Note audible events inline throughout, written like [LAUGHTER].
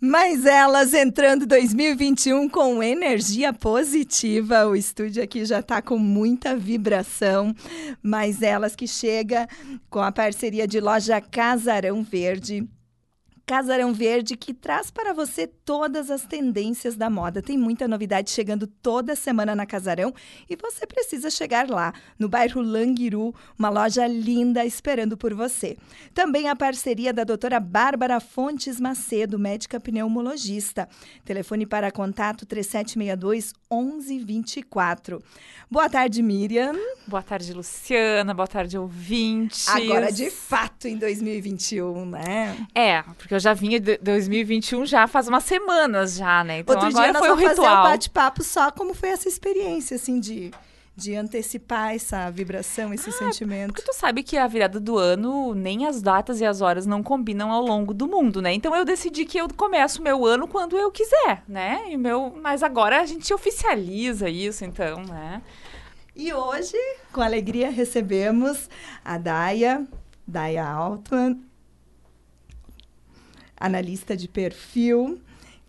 Mas elas entrando 2021 com energia positiva. O estúdio aqui já está com muita vibração. Mas elas que chega com a parceria de loja Casarão Verde Casarão Verde, que traz para você todas as tendências da moda. Tem muita novidade chegando toda semana na Casarão e você precisa chegar lá, no bairro Languiru, uma loja linda esperando por você. Também a parceria da doutora Bárbara Fontes Macedo, médica pneumologista. Telefone para contato 3762 1124. Boa tarde, Miriam. Boa tarde, Luciana. Boa tarde, ouvintes. Agora, de fato, em 2021, né? É, porque eu já vinha de 2021 já faz umas semanas já, né? Então Outro agora dia nós foi vamos o ritual. fazer um bate-papo só como foi essa experiência, assim, de de antecipar essa vibração, esse ah, sentimento. Porque tu sabe que a virada do ano, nem as datas e as horas não combinam ao longo do mundo, né? Então eu decidi que eu começo o meu ano quando eu quiser, né? E meu, mas agora a gente oficializa isso, então, né? E hoje, com alegria, recebemos a Daya, Daya Altman, analista de perfil,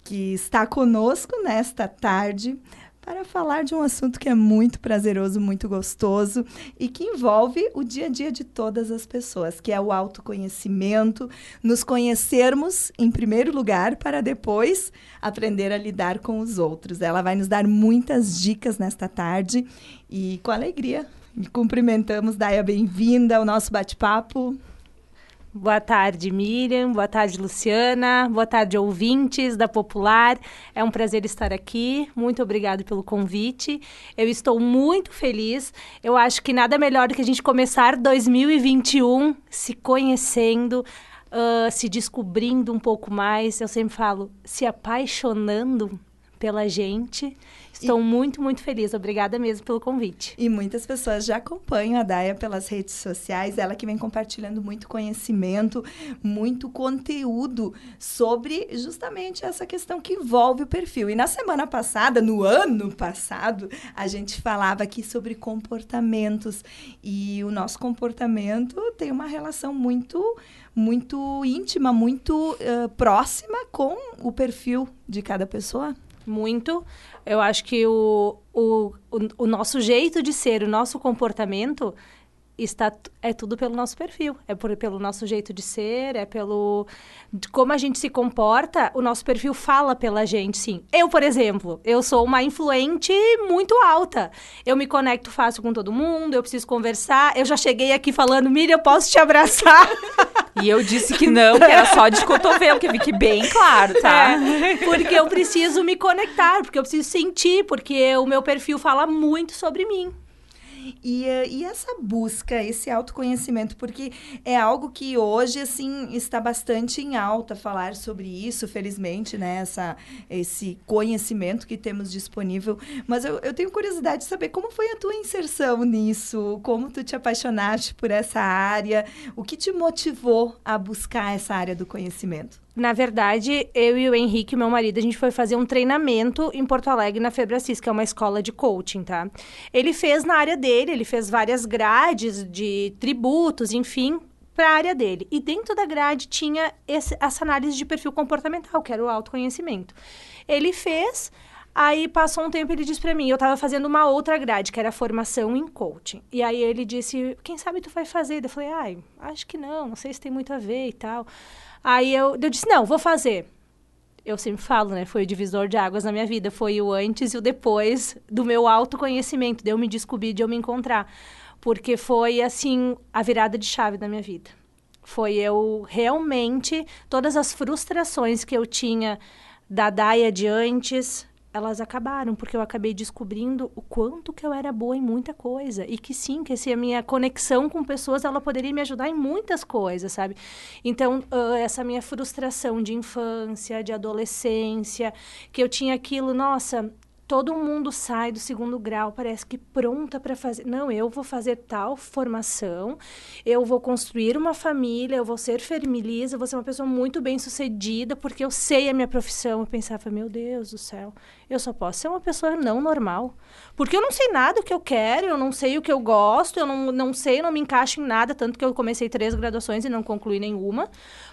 que está conosco nesta tarde para falar de um assunto que é muito prazeroso, muito gostoso e que envolve o dia a dia de todas as pessoas, que é o autoconhecimento, nos conhecermos em primeiro lugar para depois aprender a lidar com os outros. Ela vai nos dar muitas dicas nesta tarde e com alegria cumprimentamos Daia bem-vinda ao nosso bate-papo. Boa tarde, Miriam. Boa tarde, Luciana. Boa tarde, ouvintes da Popular. É um prazer estar aqui. Muito obrigado pelo convite. Eu estou muito feliz. Eu acho que nada melhor do que a gente começar 2021 se conhecendo, uh, se descobrindo um pouco mais. Eu sempre falo, se apaixonando pela gente Estou e... muito, muito feliz. Obrigada mesmo pelo convite. E muitas pessoas já acompanham a Daya pelas redes sociais. Ela que vem compartilhando muito conhecimento, muito conteúdo sobre justamente essa questão que envolve o perfil. E na semana passada, no ano passado, a gente falava aqui sobre comportamentos. E o nosso comportamento tem uma relação muito muito íntima, muito uh, próxima com o perfil de cada pessoa. Muito. Eu acho que o, o, o, o nosso jeito de ser, o nosso comportamento está é tudo pelo nosso perfil, é por, pelo nosso jeito de ser, é pelo como a gente se comporta, o nosso perfil fala pela gente, sim. Eu, por exemplo, eu sou uma influente muito alta. Eu me conecto fácil com todo mundo, eu preciso conversar. Eu já cheguei aqui falando, Miriam, eu posso te abraçar? [LAUGHS] E eu disse que não, que era só de cotovelo, que fique bem claro, tá? É, porque eu preciso me conectar, porque eu preciso sentir, porque o meu perfil fala muito sobre mim. E, eh, e essa busca, esse autoconhecimento, porque é algo que hoje, assim, está bastante em alta falar sobre isso, felizmente, né? Essa, esse conhecimento que temos disponível. Mas eu, eu tenho curiosidade de saber como foi a tua inserção nisso, como tu te apaixonaste por essa área, o que te motivou a buscar essa área do conhecimento? Na verdade, eu e o Henrique, meu marido, a gente foi fazer um treinamento em Porto Alegre, na Febracis, que é uma escola de coaching, tá? Ele fez na área dele, ele fez várias grades de tributos, enfim, para a área dele. E dentro da grade tinha esse, essa análise de perfil comportamental, que era o autoconhecimento. Ele fez, aí passou um tempo ele disse para mim, eu estava fazendo uma outra grade, que era formação em coaching. E aí ele disse, quem sabe tu vai fazer? Eu falei, ai, acho que não, não sei se tem muito a ver e tal. Aí eu, eu disse, não, vou fazer. Eu sempre falo, né? Foi o divisor de águas na minha vida. Foi o antes e o depois do meu autoconhecimento, de eu me descobrir, de eu me encontrar. Porque foi, assim, a virada de chave da minha vida. Foi eu realmente, todas as frustrações que eu tinha da Daia de antes, elas acabaram, porque eu acabei descobrindo o quanto que eu era boa em muita coisa. E que sim, que esse, a minha conexão com pessoas, ela poderia me ajudar em muitas coisas, sabe? Então, uh, essa minha frustração de infância, de adolescência, que eu tinha aquilo, nossa, todo mundo sai do segundo grau, parece que pronta para fazer. Não, eu vou fazer tal formação, eu vou construir uma família, eu vou ser feliz, eu vou ser uma pessoa muito bem sucedida, porque eu sei a minha profissão. Eu pensava, meu Deus do céu, eu só posso ser uma pessoa não normal. Porque eu não sei nada o que eu quero, eu não sei o que eu gosto, eu não, não sei, não me encaixo em nada, tanto que eu comecei três graduações e não concluí nenhuma,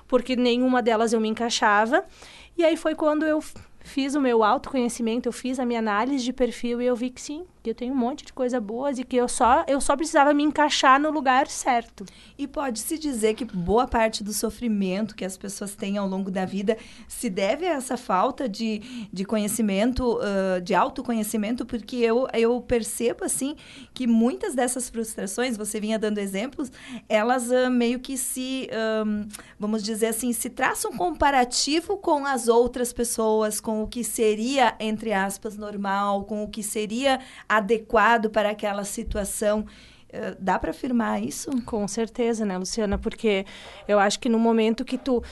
porque nenhuma delas eu me encaixava. E aí foi quando eu fiz o meu autoconhecimento, eu fiz a minha análise de perfil e eu vi que sim, que eu tenho um monte de coisa boas e que eu só eu só precisava me encaixar no lugar certo. E pode-se dizer que boa parte do sofrimento que as pessoas têm ao longo da vida se deve a essa falta de, de conhecimento, uh, de autoconhecimento, porque eu, eu percebo, assim, que muitas dessas frustrações, você vinha dando exemplos, elas uh, meio que se, um, vamos dizer assim, se traçam comparativo com as outras pessoas, com o que seria, entre aspas, normal, com o que seria adequado para aquela situação. Uh, dá para afirmar isso? Com certeza, né, Luciana? Porque eu acho que no momento que tu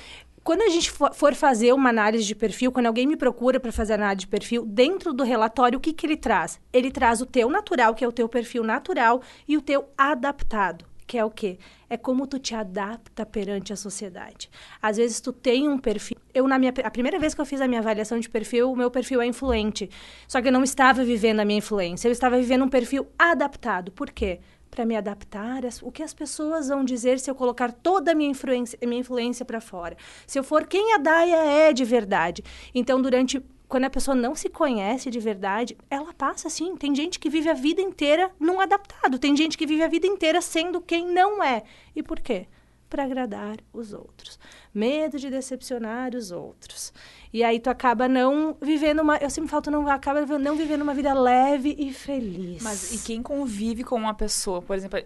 quando a gente for fazer uma análise de perfil, quando alguém me procura para fazer análise de perfil, dentro do relatório, o que, que ele traz? Ele traz o teu natural, que é o teu perfil natural, e o teu adaptado, que é o quê? É como tu te adapta perante a sociedade. Às vezes tu tem um perfil. Eu na minha a primeira vez que eu fiz a minha avaliação de perfil, o meu perfil é influente. Só que eu não estava vivendo a minha influência, eu estava vivendo um perfil adaptado. Por quê? Para me adaptar o que as pessoas vão dizer se eu colocar toda a minha influência, minha influência para fora. Se eu for quem a Daia é de verdade. Então, durante quando a pessoa não se conhece de verdade, ela passa assim. Tem gente que vive a vida inteira num adaptado, tem gente que vive a vida inteira sendo quem não é. E por quê? Para agradar os outros. Medo de decepcionar os outros. E aí tu acaba não vivendo uma. Eu sempre falo, tu não acaba não vivendo uma vida leve e feliz. Mas e quem convive com uma pessoa, por exemplo,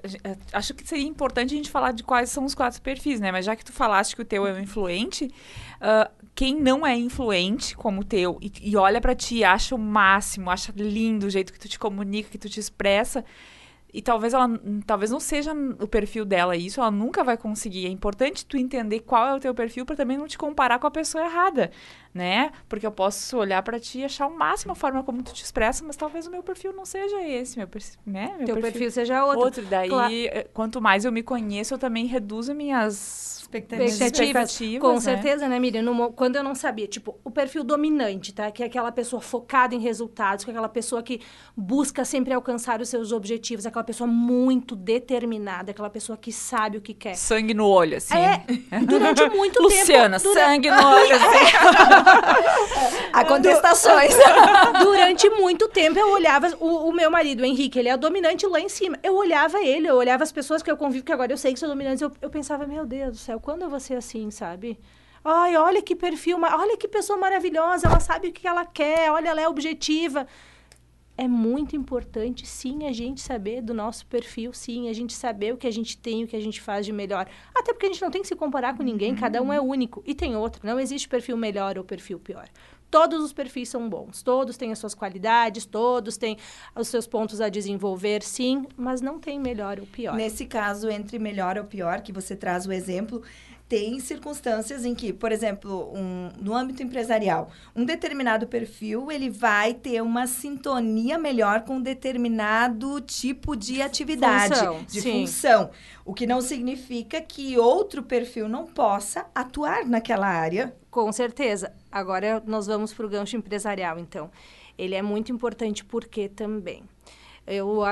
acho que seria importante a gente falar de quais são os quatro perfis, né? Mas já que tu falaste que o teu é um influente, uh, quem não é influente como o teu e, e olha para ti, acha o máximo, acha lindo o jeito que tu te comunica, que tu te expressa, e talvez ela talvez não seja o perfil dela isso, ela nunca vai conseguir. É importante tu entender qual é o teu perfil para também não te comparar com a pessoa errada, né? Porque eu posso olhar para ti e achar o máximo a forma como tu te expressa, mas talvez o meu perfil não seja esse, meu, né? meu teu perfil, perfil seja outro. Outro, daí claro. Eh, quanto mais eu me conheço, eu também reduzo minhas expectativas. expectativas com né? certeza, né, Miriam? No, quando eu não sabia, tipo, o perfil dominante, tá? Que é aquela pessoa focada em resultados, que é aquela pessoa que busca sempre alcançar os seus objetivos, aquela pessoa muito determinada, aquela pessoa que sabe o que quer. Sangue no olho, assim. É, durante [LAUGHS] muito Luciana, tempo... Luciana, sangue no olho, assim. [LAUGHS] [LAUGHS] Há contestações. durante muito tempo eu olhava o, o, meu marido, o Henrique, ele é dominante lá em cima. Eu olhava ele, eu olhava as pessoas que eu convivo, que agora eu sei que são dominantes, eu, eu pensava, meu Deus do céu, quando eu vou ser assim, sabe? Ai, olha que perfil, olha que pessoa maravilhosa, ela sabe o que ela quer, olha, ela é objetiva. É muito importante, sim, a gente saber do nosso perfil, sim, a gente saber o que a gente tem, o que a gente faz de melhor. Até porque a gente não tem que se comparar com ninguém, cada um é único. E tem outro, não existe perfil melhor ou perfil pior. Todos os perfis são bons, todos têm as suas qualidades, todos têm os seus pontos a desenvolver, sim, mas não tem melhor ou pior. Nesse caso, entre melhor ou pior, que você traz o exemplo, tem circunstâncias em que, por exemplo, um, no âmbito empresarial, um determinado perfil ele vai ter uma sintonia melhor com um determinado tipo de atividade, função, de sim. função. O que não significa que outro perfil não possa atuar naquela área. Com certeza. Agora nós vamos para o gancho empresarial, então. Ele é muito importante porque também eu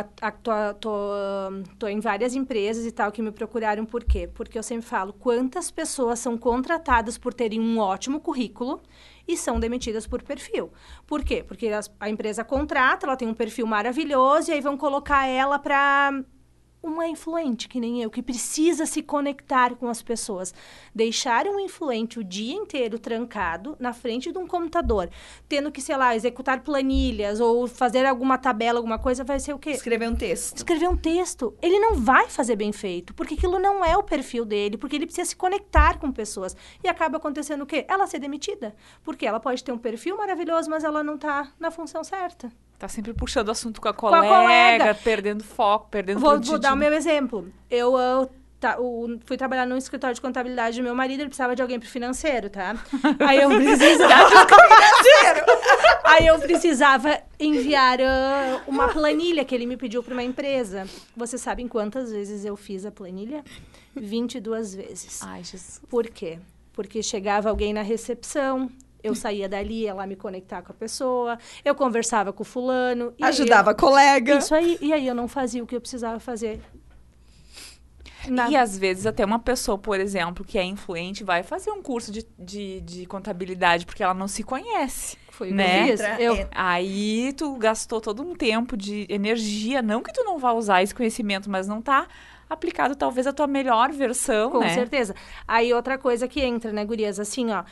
estou em várias empresas e tal que me procuraram por quê? Porque eu sempre falo quantas pessoas são contratadas por terem um ótimo currículo e são demitidas por perfil. Por quê? Porque as, a empresa contrata, ela tem um perfil maravilhoso e aí vão colocar ela para uma influente, que nem eu, que precisa se conectar com as pessoas. Deixar um influente o dia inteiro trancado na frente de um computador, tendo que, sei lá, executar planilhas ou fazer alguma tabela, alguma coisa, vai ser o quê? Escrever um texto. Escrever um texto. Ele não vai fazer bem feito, porque aquilo não é o perfil dele, porque ele precisa se conectar com pessoas. E acaba acontecendo o quê? Ela ser demitida. Porque ela pode ter um perfil maravilhoso, mas ela não está na função certa. Tá sempre puxando assunto com a colega, com a colega. perdendo foco, perdendo Vou, vou dar o meu exemplo. Eu, eu tá, o, fui trabalhar num escritório de contabilidade do meu marido, ele precisava de alguém pro financeiro, tá? Aí eu [LAUGHS] precisava. [LAUGHS] Aí eu precisava enviar uh, uma planilha que ele me pediu para uma empresa. Vocês sabem quantas vezes eu fiz a planilha? 22 vezes. Ai, Jesus. Por quê? Porque chegava alguém na recepção, eu saía dali, ia lá me conectar com a pessoa, eu conversava com o fulano. Ajudava a colega. Isso aí. E aí eu não fazia o que eu precisava fazer. Na- E às vezes até uma pessoa, por exemplo, que é influente, vai fazer um curso de, de, de contabilidade porque ela não se conhece. Foi o que né? eu Eu, Aí tu gastou todo um tempo de energia, não que tu não vá usar esse conhecimento, mas não tá aplicado talvez a tua melhor versão, Com né? certeza. Aí outra coisa que entra, né, gurias? Assim, ó,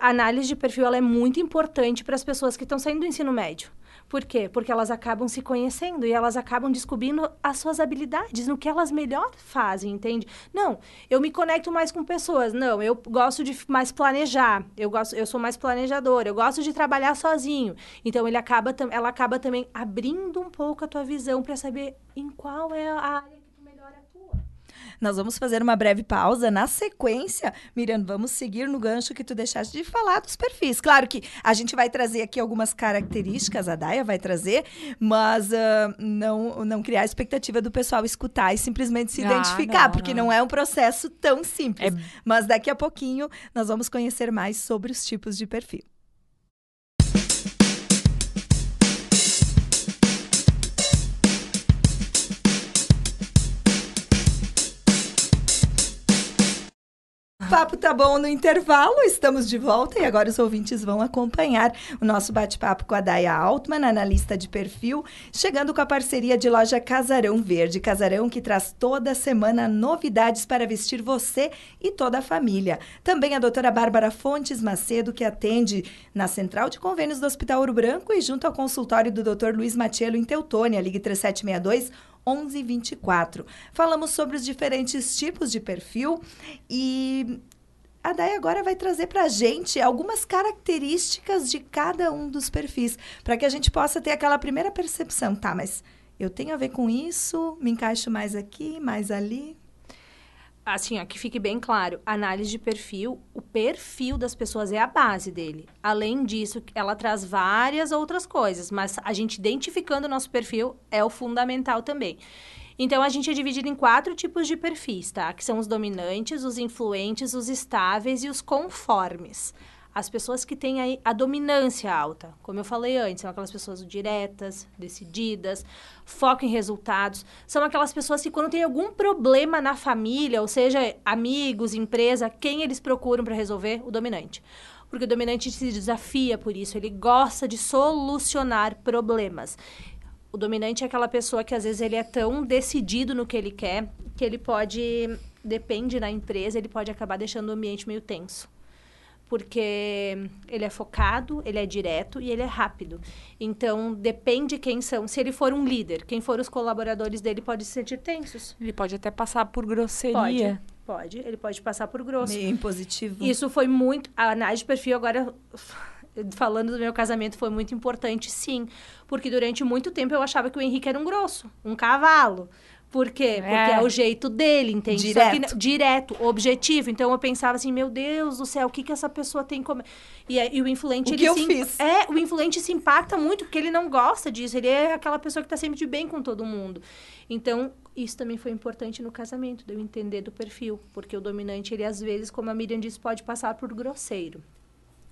a análise de perfil ela é muito importante para as pessoas que estão saindo do ensino médio. Por quê? Porque elas acabam se conhecendo e elas acabam descobrindo as suas habilidades, no que elas melhor fazem, entende? Não, eu me conecto mais com pessoas. Não, eu gosto de mais planejar. Eu gosto, eu sou mais planejadora. Eu gosto de trabalhar sozinho. Então ele acaba, ela acaba também abrindo um pouco a tua visão para saber em qual é a área que tu melhor atua. Nós vamos fazer uma breve pausa. Na sequência, Miriam, vamos seguir no gancho que tu deixaste de falar dos perfis. Claro que a gente vai trazer aqui algumas características, a Daya vai trazer, mas ah, não, não criar a expectativa do pessoal escutar e simplesmente se Ah, identificar, não, porque não. não é um processo tão simples. É- Mas daqui a pouquinho nós vamos conhecer mais sobre os tipos de perfil. Papo tá bom no intervalo, estamos de volta e agora os ouvintes vão acompanhar o nosso bate-papo com a Daya Altman, analista de perfil, chegando com a parceria de loja Casarão Verde. Casarão que traz toda semana novidades para vestir você e toda a família. Também a doutora Bárbara Fontes Macedo, que atende na Central de Convênios do Hospital Ouro Branco e junto ao consultório do Dr. Luiz Matiello em Teutônia, ligue 3762 1124. Falamos sobre os diferentes tipos de perfil e a Day agora vai trazer para a gente algumas características de cada um dos perfis, para que a gente possa ter aquela primeira percepção. Tá, mas eu tenho a ver com isso, me encaixo mais aqui, mais ali. Assim, ó, que fique bem claro, análise de perfil, o perfil das pessoas é a base dele. Além disso, ela traz várias outras coisas, mas a gente identificando o nosso perfil é o fundamental também. Então, a gente é dividido em quatro tipos de perfis, tá? Que são os dominantes, os influentes, os estáveis e os conformes. As pessoas que têm aí a dominância alta, como eu falei antes, são aquelas pessoas diretas, decididas, foco em resultados. São aquelas pessoas que quando tem algum problema na família, ou seja, amigos, empresa, quem eles procuram para resolver? O dominante. Porque o dominante se desafia por isso, ele gosta de solucionar problemas. O dominante é aquela pessoa que às vezes ele é tão decidido no que ele quer que ele pode, depende da empresa, ele pode acabar deixando o ambiente meio tenso porque ele é focado, ele é direto e ele é rápido. Então, depende quem são. Se ele for um líder, quem for os colaboradores dele pode se sentir tensos. Ele pode até passar por grosseria. Pode, pode. Ele pode passar por grosso. Meio impositivo. Isso foi muito. A análise de perfil, agora, [LAUGHS] falando do meu casamento, foi muito importante, sim. Porque durante muito tempo eu achava que o Henrique era um grosso, um cavalo. Por quê? Porque é, o jeito dele, entende? Só que, Direto. direto, objetivo. Então eu pensava assim, meu Deus do céu, o que, que essa pessoa tem como. E, e o influente, O ele que eu se, fiz? É, o influente se impacta muito, porque ele não gosta disso. Ele é aquela pessoa que tá sempre de bem com todo mundo. Então, isso também foi importante no casamento, de eu entender do perfil. Porque o dominante, ele às vezes, como a Miriam disse, pode passar por grosseiro.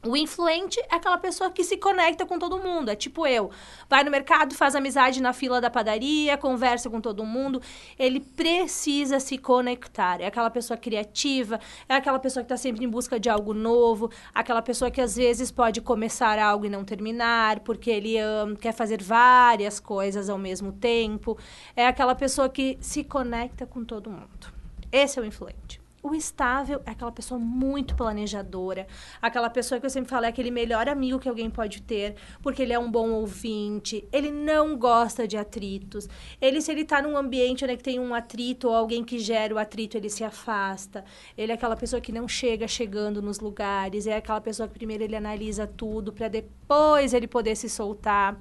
O influente é aquela pessoa que se conecta com todo mundo. É tipo eu. Vai no mercado, faz amizade na fila da padaria, conversa com todo mundo. Ele precisa se conectar. É aquela pessoa criativa, é aquela pessoa que está sempre em busca de algo novo, aquela pessoa que às vezes pode começar algo e não terminar, porque ele hum, quer fazer várias coisas ao mesmo tempo. É aquela pessoa que se conecta com todo mundo. Esse é o influente. O estável é aquela pessoa muito planejadora, aquela pessoa que eu sempre falo é aquele melhor amigo que alguém pode ter, porque ele é um bom ouvinte, ele não gosta de atritos. Ele, se ele está num ambiente onde tem um atrito ou alguém que gera o atrito, ele se afasta. Ele é aquela pessoa que não chega chegando nos lugares, é aquela pessoa que primeiro ele analisa tudo para depois ele poder se soltar.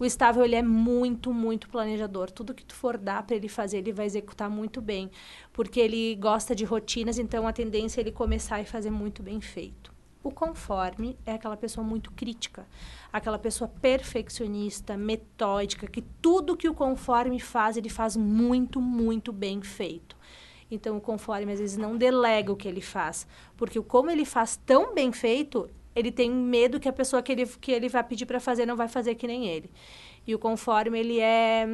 O estável, ele é muito, muito planejador. Tudo que tu for dar para ele fazer, ele vai executar muito bem. Porque ele gosta de rotinas, então a tendência é ele começar e fazer muito bem feito. O conforme é aquela pessoa muito crítica, aquela pessoa perfeccionista, metódica, que tudo que o conforme faz, ele faz muito, muito bem feito. Então, o conforme às vezes não delega o que ele faz, porque como ele faz tão bem feito, ele tem medo que a pessoa que ele, que ele vai pedir para fazer não vai fazer que nem ele. E o conforme, ele é.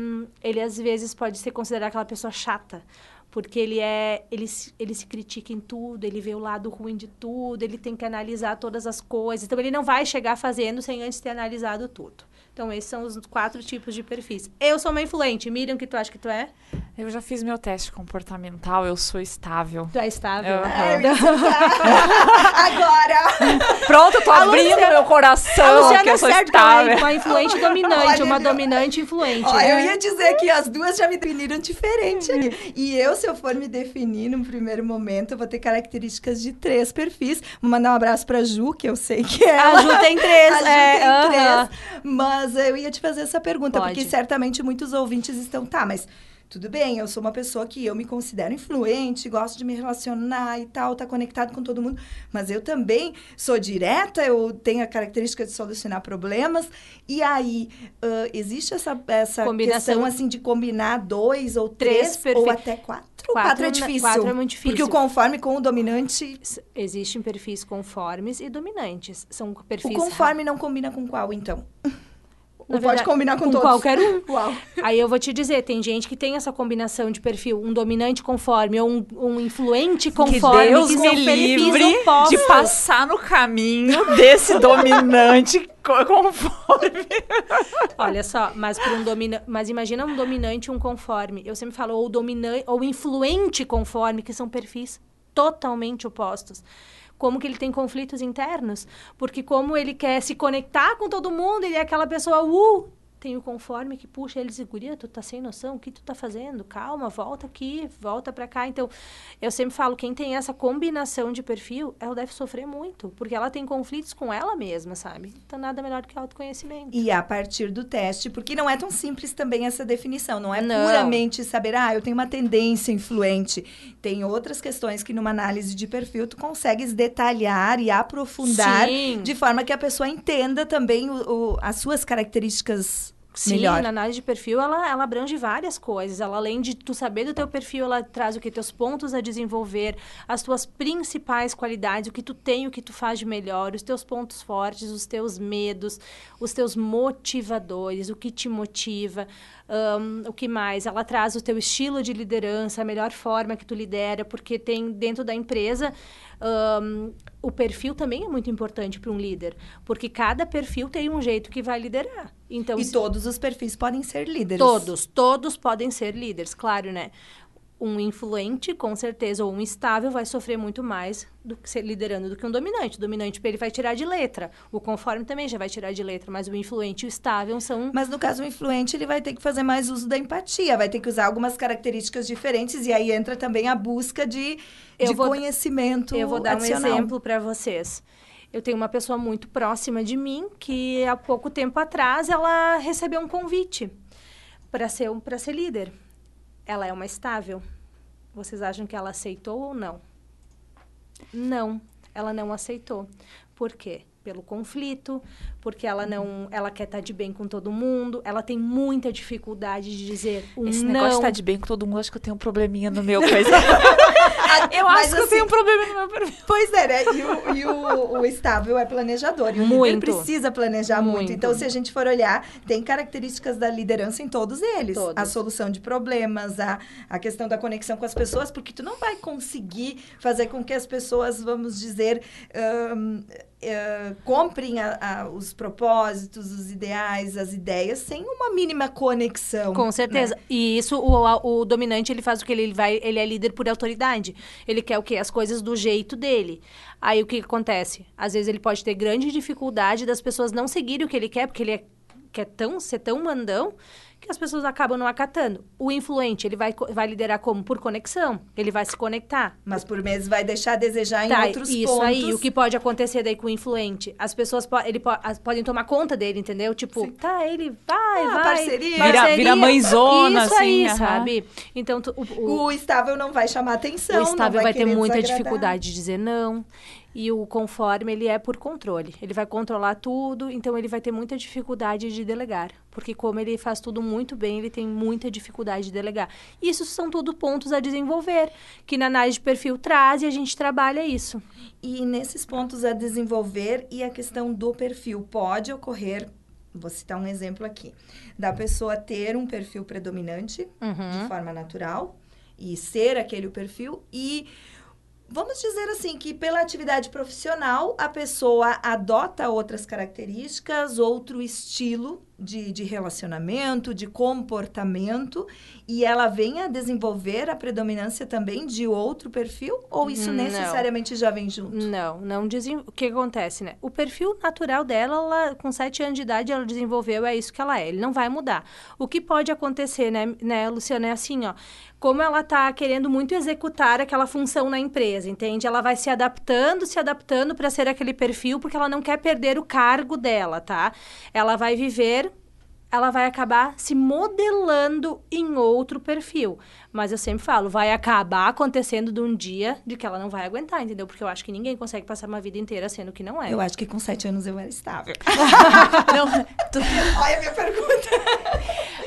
Ele às vezes pode ser considerado aquela pessoa chata. Porque ele é. Ele, ele se critica em tudo, ele vê o lado ruim de tudo, ele tem que analisar todas as coisas. Então, ele não vai chegar fazendo sem antes ter analisado tudo. Então, esses são os quatro tipos de perfis. Eu sou uma influente. Miriam, o que tu acha que tu é? Eu já fiz meu teste comportamental, eu sou estável. Tu é estável. Eu- É, isso tá. [LAUGHS] Agora! Pronto, tô A abrindo Luciana- meu A coração, que Luciana eu sou certo que é estável. uma influente dominante, Olha, uma dominante influente. Ó, né? eu ia dizer que as duas já me definiram diferente ali. [LAUGHS] E eu, se eu for me definir num primeiro momento, eu vou ter características de três perfis. Vou mandar um abraço pra Ju, que eu sei que é. A Ju tem três. [LAUGHS] A Ju é, tem aham. três. Mas eu ia te fazer essa pergunta, Pode. porque certamente muitos ouvintes estão, tá, mas tudo bem, eu sou uma pessoa que eu me considero influente, gosto de me relacionar e tal, tá conectado com todo mundo, mas eu também sou direta, eu tenho a característica de solucionar problemas. E aí, ãh, existe essa, essa Combinação- questão assim de combinar dois ou Três três, ou até quatro? Quatro quatro é na- difícil. quatro é muito Porque difícil. o conforme com o dominante, Existem perfis conformes e dominantes. São perfis. o conforme não combina com qual, então? Ou pode verdade, combinar com, com todos? qualquer um. [LAUGHS] Uau. Aí eu vou te dizer, tem gente que tem essa combinação de perfil, um dominante conforme ou um, um influente conforme, que Deus que me livre de passar no caminho desse [LAUGHS] dominante co- conforme. [LAUGHS] Olha só, mas para um domina... mas imagina um dominante e um conforme. Eu sempre falo ou dominante ou influente conforme, que são perfis totalmente opostos. Como que ele tem conflitos internos? Porque como ele quer se conectar com todo mundo, ele é aquela pessoa, uh, tem o conforme que puxa ele e guria, tu tá sem noção, o que tu tá fazendo? Calma, volta aqui, volta pra cá. Então, eu sempre falo, quem tem essa combinação de perfil, ela deve sofrer muito, porque ela tem conflitos com ela mesma, sabe? Então, nada melhor do que autoconhecimento. E a partir do teste, porque não é tão simples também essa definição, não é Não. puramente saber, ah, eu tenho uma tendência influente. Tem outras questões que numa análise de perfil tu consegues detalhar e aprofundar Sim. de forma que a pessoa entenda também o- o- as suas características Sim, melhor. na análise de perfil, ela, ela abrange várias coisas. Ela, além de tu saber do teu perfil, ela traz o que? Teus pontos a desenvolver, as tuas principais qualidades, o que tu tem, o que tu faz de melhor, os teus pontos fortes, os teus medos, os teus motivadores, o que te motiva, ahn, o que mais? Ela traz o teu estilo de liderança, a melhor forma que tu lidera, porque tem dentro da empresa... ahn, o perfil também é muito importante para um líder, porque cada perfil tem um jeito que vai liderar. Então, E se- todos os perfis podem ser líderes. Todos, todos podem ser líderes, claro, né? Um influente, com certeza, ou um estável vai sofrer muito mais do que ser liderando do que um dominante. O dominante ele vai tirar de letra. O conforme também já vai tirar de letra, mas o influente e o estável são Mas no caso o influente, ele vai ter que fazer mais uso da empatia, vai ter que usar algumas características diferentes e aí entra também a busca de, Eu de vou- conhecimento Eu vou dar adicional. um exemplo para vocês. Eu tenho uma pessoa muito próxima de mim que há pouco tempo atrás ela recebeu um convite para ser para ser líder. Ela é uma estável. Vocês acham que ela aceitou ou não? Não, ela não aceitou. Por quê? Pelo conflito, porque ela não, ela quer estar de bem com todo mundo, ela tem muita dificuldade de dizer um Esse não. negócio de estar de bem com todo mundo, acho que eu tenho um probleminha no meu coisa. [LAUGHS] [LAUGHS] eu acho que eu assim- tenho um problema no meu perfil. Pois é, né? E o, e o- o estável é planejador. E o líder Muito. precisa planejar muito. Muito. Então, se a gente for olhar, tem características da liderança em todos eles. Todos. A solução de problemas, a, a questão da conexão com as pessoas, porque tu não vai conseguir fazer com que as pessoas, vamos dizer, ahn, eh, comprem a- a- os propósitos, os ideais, as ideias, sem uma mínima conexão. Com certeza. né? E isso, o, o dominante, ele faz o que? Ele, vai, ele é líder por autoridade. Ele quer o quê? As coisas do jeito dele. Aí, o que que acontece? Às vezes, ele pode ter grande dificuldade das pessoas não seguirem o que ele quer, porque ele é, quer tão, ser tão mandão que as pessoas acabam não acatando. O influente, ele vai, vai liderar como? Por conexão. Ele vai se conectar. Mas por vezes vai deixar a desejar em Tá, outros isso pontos. aí, o que pode acontecer daí com o influente? As pessoas po ele po as- podem tomar conta dele, entendeu? Tipo, tá, ele vai, Ah, vai. parceria. Vira- vira mãezona, Isso aí, assim, aham. sabe? Então, tu- o, o- O estável não vai chamar atenção. o estável não vai, ter muita desagradar. dificuldade de dizer não. E o conforme, ele é por controle. Ele vai controlar tudo, então ele vai ter muita dificuldade de delegar. Porque como ele faz tudo muito bem, ele tem muita dificuldade de delegar. Isso são tudo pontos a desenvolver, que na análise de perfil traz e a gente trabalha isso. E nesses pontos a desenvolver e a questão do perfil pode ocorrer, vou citar um exemplo aqui, da pessoa ter um perfil predominante Uhum. de forma natural e ser aquele o perfil e Vamos dizer assim que pela atividade profissional a pessoa adota outras características, outro estilo de, de relacionamento, de comportamento, e ela vem a desenvolver a predominância também de outro perfil? Ou isso Não. necessariamente já vem junto? Não, não desen... O que acontece, né? O perfil natural dela, ela, com 7 anos de idade, ela desenvolveu, é isso que ela é. Ele não vai mudar. O que pode acontecer, né, né Luciana, é assim, ó. Como ela tá querendo muito executar aquela função na empresa, entende? Ela vai se adaptando, se adaptando para ser aquele perfil, porque ela não quer perder o cargo dela, tá? Ela vai viver ela vai acabar se modelando em outro perfil. Mas eu sempre falo, vai acabar acontecendo de um dia de que ela não vai aguentar, entendeu? Porque eu acho que ninguém consegue passar uma vida inteira sendo que não é. Eu acho que com sete anos eu era estável. [LAUGHS] Não, tu- Olha a minha pergunta.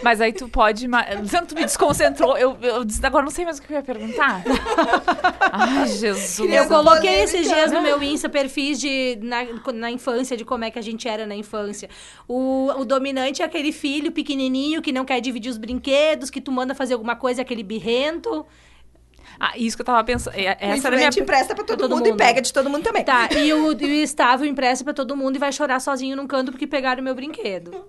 mas aí tu pode. Luciano, tu me desconcentrou. Eu, eu disse- agora não sei mais o que eu ia perguntar. [LAUGHS] Ai, Jesus. Eu coloquei esses dias no meu Insta perfis de, na, na infância, de como é que a gente era na infância. O, o dominante é aquele filho pequenininho que não quer dividir os brinquedos, que tu manda fazer alguma coisa, aquele birrento. Ah, isso que eu tava pensando. é- O Essa era a minha. empresta pra todo, todo mundo, e mundo. pega de todo mundo também. Tá, e o, e o estável empresta pra todo mundo e vai chorar sozinho num canto porque pegaram o meu brinquedo.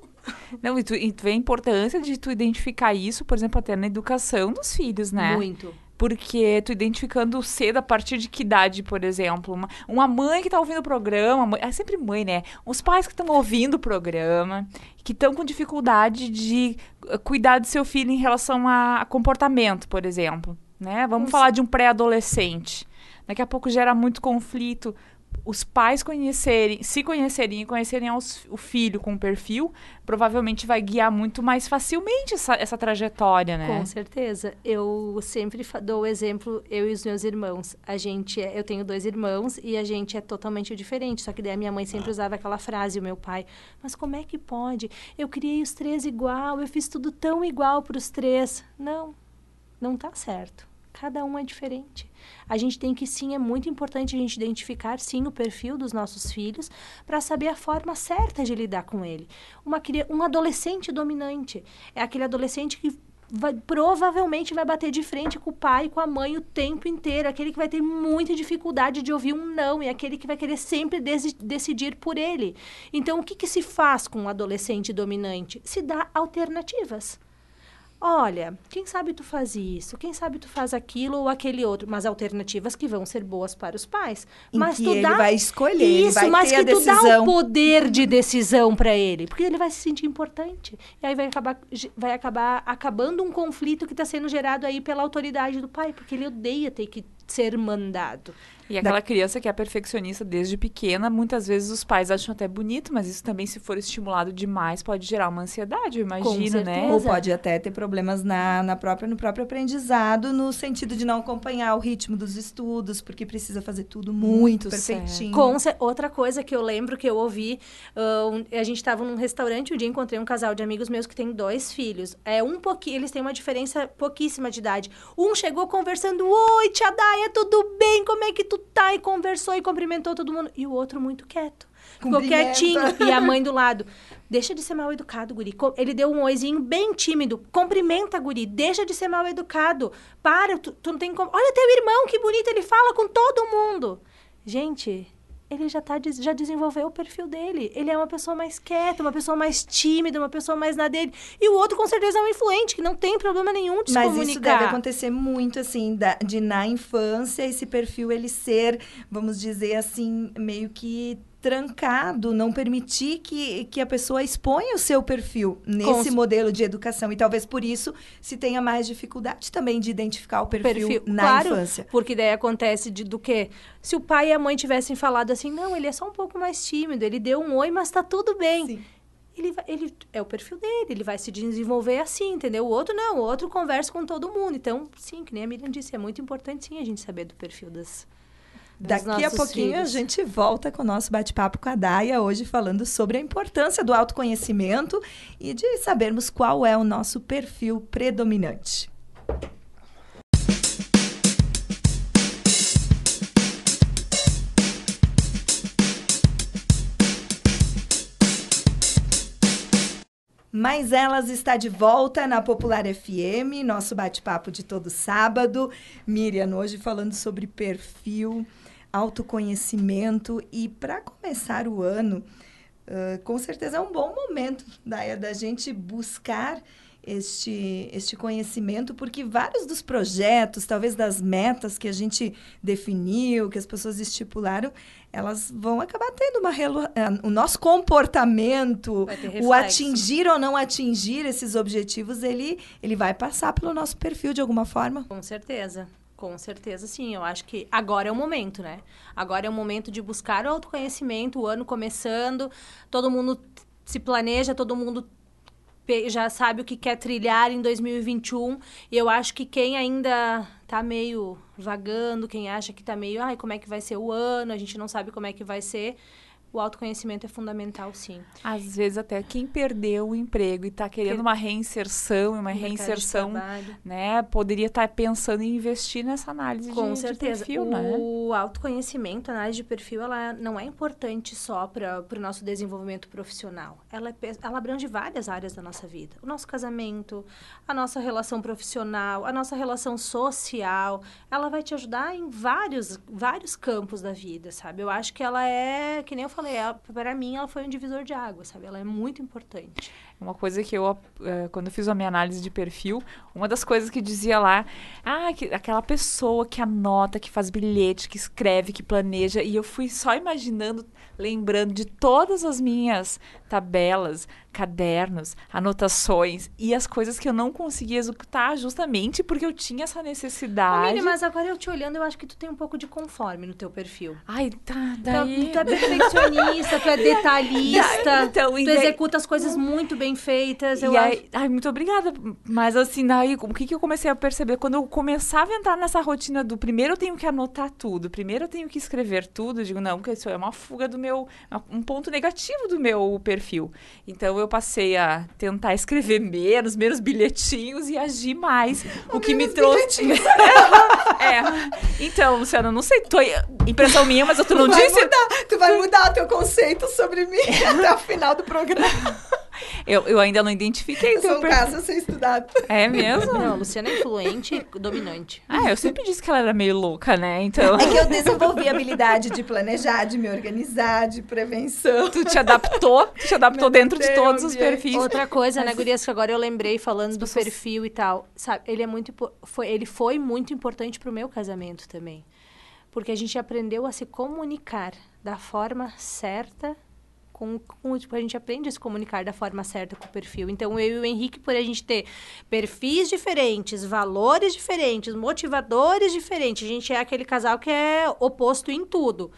Não, e tu, e tu vê a importância de tu identificar isso, por exemplo, até na educação dos filhos, né? Muito. Porque tu identificando cedo a partir de que idade, por exemplo. Uma, uma mãe que tá ouvindo o programa, mãe- é sempre mãe, né? Os pais que estão ouvindo o programa, que estão com dificuldade de eh, cuidar do seu filho em relação a, a comportamento, por exemplo. Né? Vamos falar de um pré-adolescente. Daqui a pouco gera muito conflito. Os pais conhecerem, se conhecerem e conhecerem aos- o filho com perfil, provavelmente vai guiar muito mais facilmente essa, essa trajetória, né? Com certeza. Eu sempre dou o exemplo, eu e os meus irmãos. A gente é, eu tenho dois irmãos e a gente é totalmente diferente. Só que daí a minha mãe sempre usava aquela frase, o meu pai. Mas como é que pode? Eu criei os três igual, eu fiz tudo tão igual para os três. Não, não tá certo. Cada um é diferente. A gente tem que sim, é muito importante a gente identificar sim o perfil dos nossos filhos para saber a forma certa de lidar com ele. Uma, um adolescente dominante é aquele adolescente que vai- provavelmente vai bater de frente com o pai e com a mãe o tempo inteiro, aquele que vai ter muita dificuldade de ouvir um não, e aquele que vai querer sempre decidir por ele. Então, o que, que se faz com um adolescente dominante? Se dá alternativas. Olha, quem sabe tu faz isso, quem sabe tu faz aquilo ou aquele outro, mas alternativas que vão ser boas para os pais. Em mas que tu ele dá vai escolher, ele isso, vai mas ter que a tu dá o decisão. poder de decisão para ele, porque ele vai se sentir importante. E aí vai acabar, vai acabar acabando um conflito que está sendo gerado aí pela autoridade do pai, porque ele odeia ter que ser mandado. E aquela criança que é perfeccionista desde pequena, muitas vezes os pais acham até bonito, mas isso também, se for estimulado demais, pode gerar uma ansiedade, eu imagino, né? Ou pode até ter problemas na, na própria, no próprio aprendizado, no sentido de não acompanhar o ritmo dos estudos, porque precisa fazer tudo muito, Muito perfeitinho. Com outra coisa que eu lembro que eu ouvi, ah, um- a gente estava num restaurante um dia encontrei um casal de amigos meus que tem dois filhos. É um pouquinho, eles têm uma diferença pouquíssima de idade. Um chegou conversando, oi tia Daia, tudo bem? Como é que tu tá? E conversou e cumprimentou todo mundo. E o outro muito quieto. Ficou quietinho. E a mãe do lado. Deixa de ser mal educado, guri. Ele deu um oizinho bem tímido. Cumprimenta, guri. Deixa de ser mal educado. Para, tu, tu não tem como. Olha teu irmão, que bonito, ele fala com todo mundo. Gente, ele já, tá, já desenvolveu o perfil dele. Ele é uma pessoa mais quieta, uma pessoa mais tímida, uma pessoa mais na dele. E o outro, com certeza, é um influente, que não tem problema nenhum de se Mas comunicar. isso deve acontecer muito, assim, da- de na infância esse perfil ele ser, vamos dizer assim, meio que trancado, não permitir que, que a pessoa exponha o seu perfil nesse cer- modelo de educação. E talvez por isso se tenha mais dificuldade também de identificar o perfil, na claro, infância. Porque daí acontece de, do quê? Se o pai e a mãe tivessem falado assim, não, ele é só um pouco mais tímido, ele deu um oi, mas tá tudo bem. Sim. Ele, ele é o perfil dele, ele vai se desenvolver assim, entendeu? O outro não, o outro conversa com todo mundo. Então, sim, que nem a Miriam disse, é muito importante sim a gente saber do perfil das. Dos Daqui a pouquinho filhos. a gente volta com o nosso bate-papo com a Daia, hoje falando sobre a importância do autoconhecimento e de sabermos qual é o nosso perfil predominante. Mas Elas está de volta na Popular FM, nosso bate-papo de todo sábado. Miriam, hoje falando sobre perfil, autoconhecimento e para começar o ano, uh, com certeza é um bom momento da, da gente buscar este, este conhecimento, porque vários dos projetos, talvez das metas que a gente definiu, que as pessoas estipularam, elas vão acabar tendo uma eh, o nosso comportamento, o atingir ou não atingir esses objetivos, ele ele vai passar pelo nosso perfil de alguma forma. Com certeza. Com certeza, sim. Eu acho que agora é o momento, né? Agora é o momento de buscar o autoconhecimento, o ano começando, todo mundo se planeja, todo mundo já sabe o que quer trilhar em 2021. E eu acho que quem ainda tá meio vagando, quem acha que tá meio, ai, como é que vai ser o ano, a gente não sabe como é que vai ser, o autoconhecimento é fundamental, sim. Às vezes até quem perdeu o emprego e está querendo que... uma reinserção, uma reinserção, né, poderia estar tá pensando em investir nessa análise Com de, certeza. de perfil, o né? O autoconhecimento, a análise de perfil, ela não é importante só para o nosso desenvolvimento profissional. Ela, é, ela abrange várias áreas da nossa vida. O nosso casamento, a nossa relação profissional, a nossa relação social. Ela vai te ajudar em vários, vários campos da vida, sabe? Eu acho que ela é, que nem eu falei, falei, para mim ela foi um divisor de água, sabe? Ela é muito importante. Uma coisa que eu, eh, quando eu fiz a minha análise de perfil, uma das coisas que dizia lá, ah, que, aquela pessoa que anota, que faz bilhete, que escreve, que planeja, e eu fui só imaginando, lembrando de todas as minhas tabelas, cadernos, anotações e as coisas que eu não conseguia executar justamente porque eu tinha essa necessidade. Miri, mas agora eu te olhando, eu acho que tu tem um pouco de conforme no teu perfil. Ai, tá, daí... Tu, tu é perfeccionista, tu é detalhista, [LAUGHS] então, tu daí... executa as coisas muito bem feitas. Eu e aí, ai, muito obrigada. Mas assim, daí, o que, que eu comecei a perceber? Quando eu começava a entrar nessa rotina do primeiro eu tenho que anotar tudo, primeiro eu tenho que escrever tudo, eu digo, não, porque isso é uma fuga do meu, um ponto negativo do meu perfil. Então eu passei a tentar escrever menos, menos bilhetinhos e agir mais. o que me trouxe. [LAUGHS] é. Então, Luciana, não sei, tô... impressão minha, mas eu tu não tu disse. Vai mudar, tu vai mudar o teu conceito sobre mim [LAUGHS] até o final do programa. Eu, eu ainda não identifiquei. Eu sou um caso a ser estudado. É mesmo? Não, Luciana é influente e dominante. Ah, eu sempre disse que ela era meio louca, né? Então... É que eu desenvolvi a habilidade de planejar, de me organizar, de prevenção. Tu te adaptou? Tu te adaptou dentro de todos os perfis. Outra coisa, né, Gurias, que agora eu lembrei falando do pessoas... perfil e tal. Sabe, ele é muito... Foi, ele foi muito importante pro meu casamento também. Porque a gente aprendeu a se comunicar da forma certa com, com, tipo, a gente aprende a se comunicar da forma certa com o perfil. Então, eu e o Henrique, por a gente ter perfis diferentes, valores diferentes, motivadores diferentes, a gente é aquele casal que é oposto em tudo.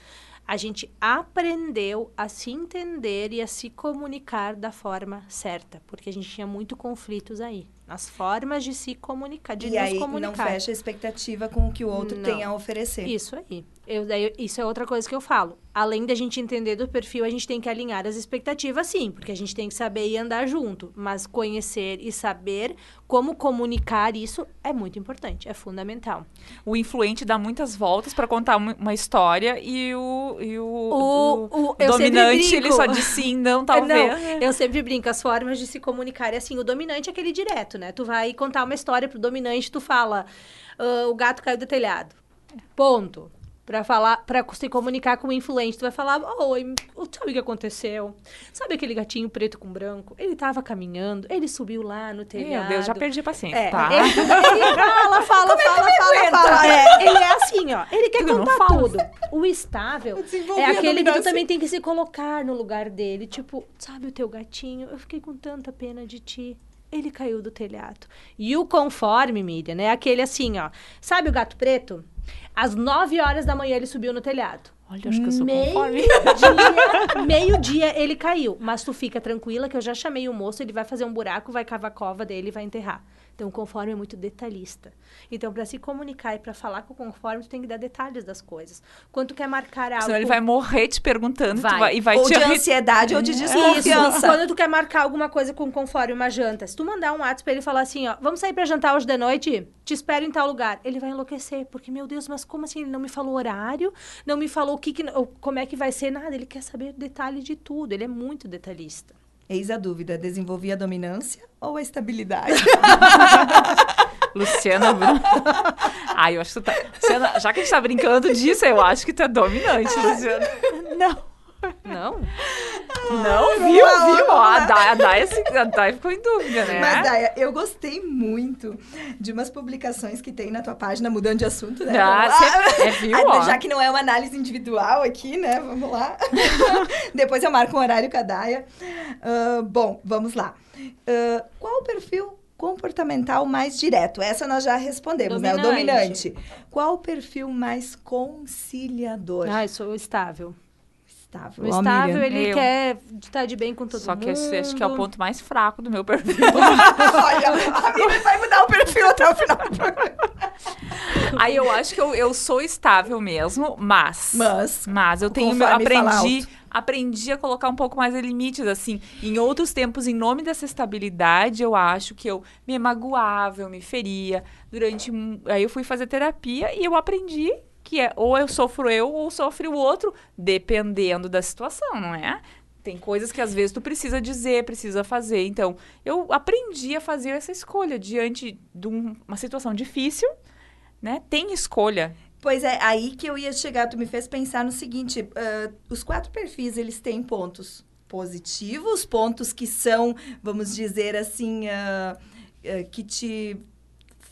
A gente aprendeu a se entender e a se comunicar da forma certa, porque a gente tinha muito conflitos aí as formas de se comunicar, de e nos aí comunicar. não fecha a expectativa com o que o outro não. tem a oferecer. Isso aí. Eu, daí, isso é outra coisa que eu falo. Além da gente entender do perfil, a gente tem que alinhar as expectativas, sim, porque a gente tem que saber e andar junto. Mas conhecer e saber como comunicar isso é muito importante, é fundamental. O influente dá muitas voltas para contar uma história e o, e o, o, o, o dominante, ele só diz sim, não, [LAUGHS] talvez. Não, eu sempre brinco, as formas de se comunicar é assim, o dominante é aquele direto, né? Tu vai contar uma história pro dominante, tu fala, uh, o gato caiu do telhado. Ponto. Pra falar, para se comunicar com o influente, tu vai falar, oi, sabe o que aconteceu? Sabe aquele gatinho preto com branco? Ele tava caminhando, ele subiu lá no telhado. Meu Deus, já perdi a paciência, é, tá? Ele, [LAUGHS] ele fala, fala, Como fala, é fala, fala. É, ele é assim, ó, ele quer tudo contar tudo. O estável [LAUGHS] é aquele que tu também tem que se colocar no lugar dele. Tipo, sabe o teu gatinho? Eu fiquei com tanta pena de ti ele caiu do telhado. E o conforme, Miriam, é aquele assim, ó. Sabe o gato preto? Às 9 horas da manhã ele subiu no telhado. Olha, acho que eu sou meio conforme. Dia, meio dia ele caiu. Mas tu fica tranquila que eu já chamei o moço, ele vai fazer um buraco, vai cavar a cova dele e vai enterrar. Então, o conforme é muito detalhista. Então, para se comunicar e para falar com o conforme, tu tem que dar detalhes das coisas. Quando tu quer marcar algo... Senão ele vai morrer te perguntando vai. vai, e vai ou te... de ansiedade ou de desconfiança. Isso. Quando tu quer marcar alguma coisa com conforme, uma janta, se tu mandar um WhatsApp pra ele falar assim, ó, vamos sair para jantar hoje de noite? Te espero em tal lugar. Ele vai enlouquecer, porque, meu Deus, mas como assim? Ele não me falou horário, não me falou o que, que como é que vai ser, nada. Ele quer saber detalhe de tudo. Ele é muito detalhista. Eis a dúvida: desenvolvi a dominância ou a estabilidade? [LAUGHS] Luciana Bruno. [LAUGHS] Ai, eu acho que tu tá. Luciana, já que a gente tá brincando disso, eu acho que tu é dominante, Luciana. Não. Não? Não, viu, viu? Ó, a Dai, a, assim, a ficou em dúvida, né? Mas, Daya, eu gostei muito de umas publicações que tem na tua página, mudando de assunto, né? Ah, cê- é, viu, Ah. Já que não é uma análise individual aqui, né? Vamos lá. [LAUGHS] Depois eu marco um horário com a Daya. Ah, bom, vamos lá. Ah, qual o perfil comportamental mais direto? Essa nós já respondemos, né? O Dominante. dominante. Qual o perfil mais conciliador? Ai, sou estável. Estável. O Ó, estável, Miriam. ele Eu. quer estar de bem com todo Só mundo. que esse acho que é o ponto mais fraco do meu perfil. [LAUGHS] Olha, a Miriam [LAUGHS] vai mudar o perfil até o final do programa. Aí eu acho que eu, eu sou estável mesmo, mas. Mas, Mas eu tenho meu, aprendi, aprendi a colocar um pouco mais de limites, assim. Em outros tempos, em nome dessa estabilidade, eu acho que eu me magoava, eu me feria. Durante. Aí eu fui fazer terapia e eu aprendi que é ou eu sofro eu ou sofre o outro, dependendo da situação, não é? Tem coisas que às vezes tu precisa dizer, precisa fazer. Então, eu aprendi a fazer essa escolha diante de um- uma situação difícil, né? Tem escolha. Pois é, aí que eu ia chegar, tu me fez pensar no seguinte, ah, os quatro perfis, eles têm pontos positivos, pontos que são, vamos dizer assim, ah, ah, que te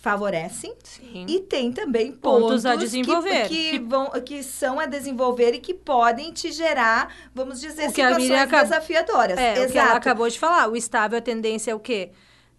favorecem, Sim. e tem também Pontos pontos, a que- desenvolver. Que, vão, que são a desenvolver e que podem te gerar, vamos dizer, que situações acabou- desafiadoras. É, Exato. o que ela acabou de falar. O estável, a tendência é o quê?